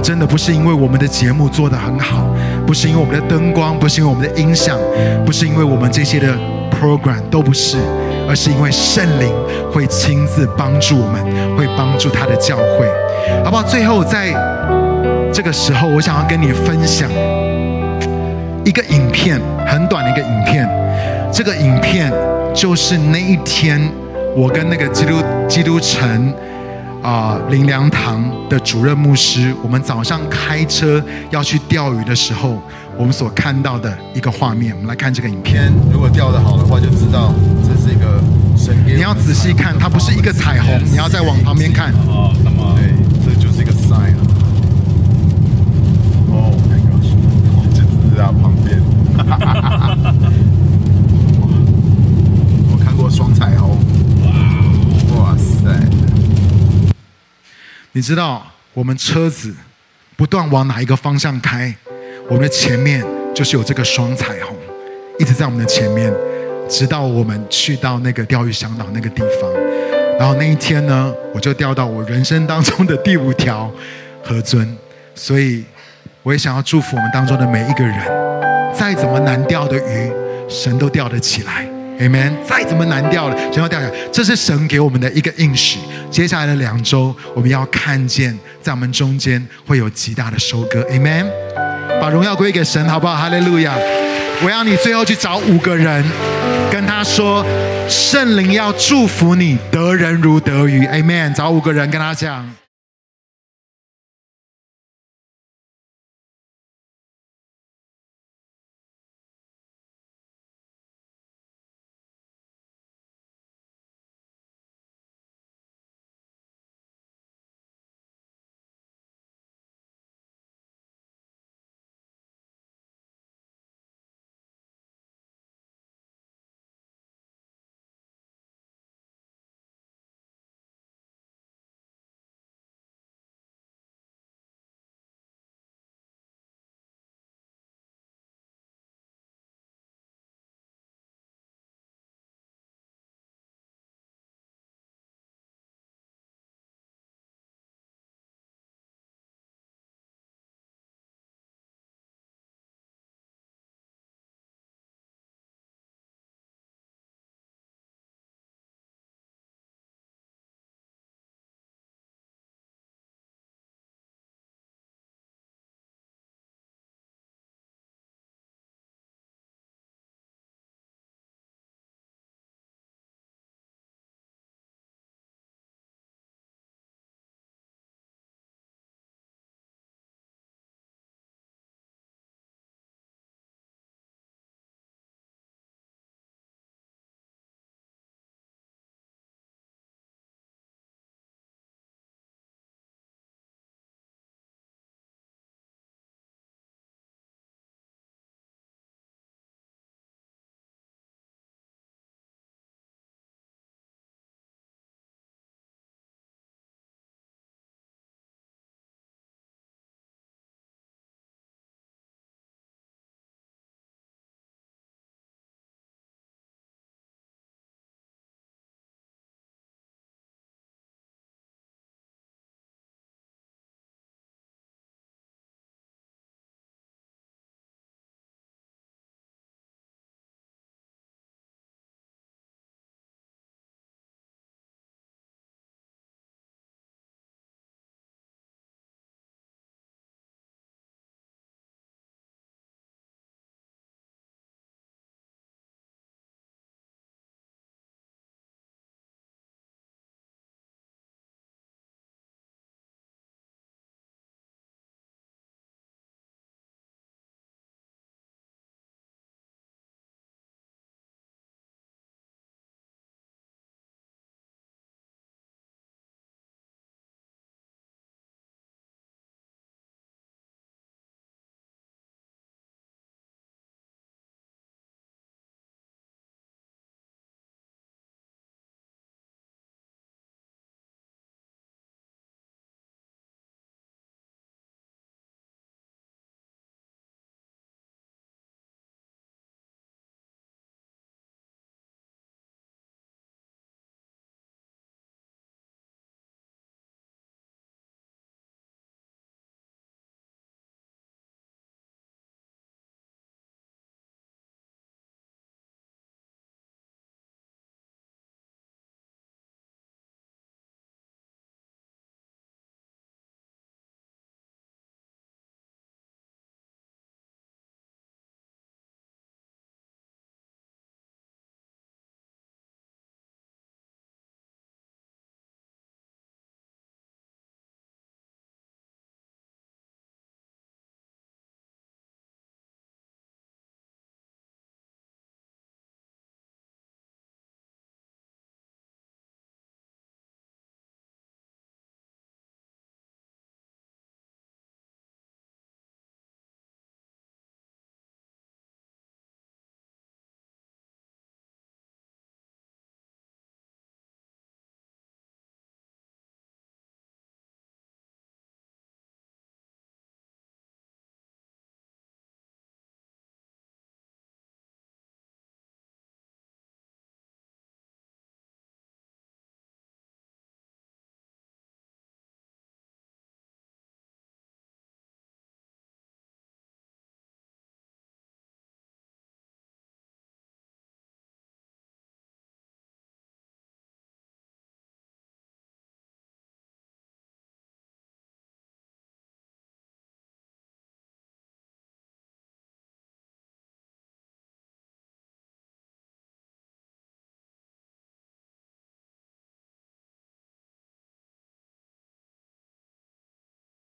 真的不是因为我们的节目做得很好，不是因为我们的灯光，不是因为我们的音响，不是因为我们这些的 program 都不是，而是因为圣灵会亲自帮助我们，会帮助他的教会，好不好？最后在这个时候，我想要跟你分享一个影片，很短的一个影片。这个影片就是那一天，我跟那个基督基督城啊灵粮堂的主任牧师，我们早上开车要去钓鱼的时候，我们所看到的一个画面。我们来看这个影片，如果钓得好的话，就知道这是一个神。你要仔细看，它不是一个彩虹，你要再往旁边看。哦，那么？对，这就是一个 sign。哦，my gosh，就只是在旁边。[LAUGHS] 你知道我们车子不断往哪一个方向开，我们的前面就是有这个双彩虹，一直在我们的前面，直到我们去到那个钓鱼向导那个地方。然后那一天呢，我就钓到我人生当中的第五条河尊。所以我也想要祝福我们当中的每一个人，再怎么难钓的鱼，神都钓得起来。Amen，再怎么难掉了，全要掉下来。这是神给我们的一个应许。接下来的两周，我们要看见在我们中间会有极大的收割。Amen，把荣耀归给神，好不好？哈利路亚！我要你最后去找五个人，跟他说，圣灵要祝福你，得人如得鱼。Amen，找五个人跟他讲。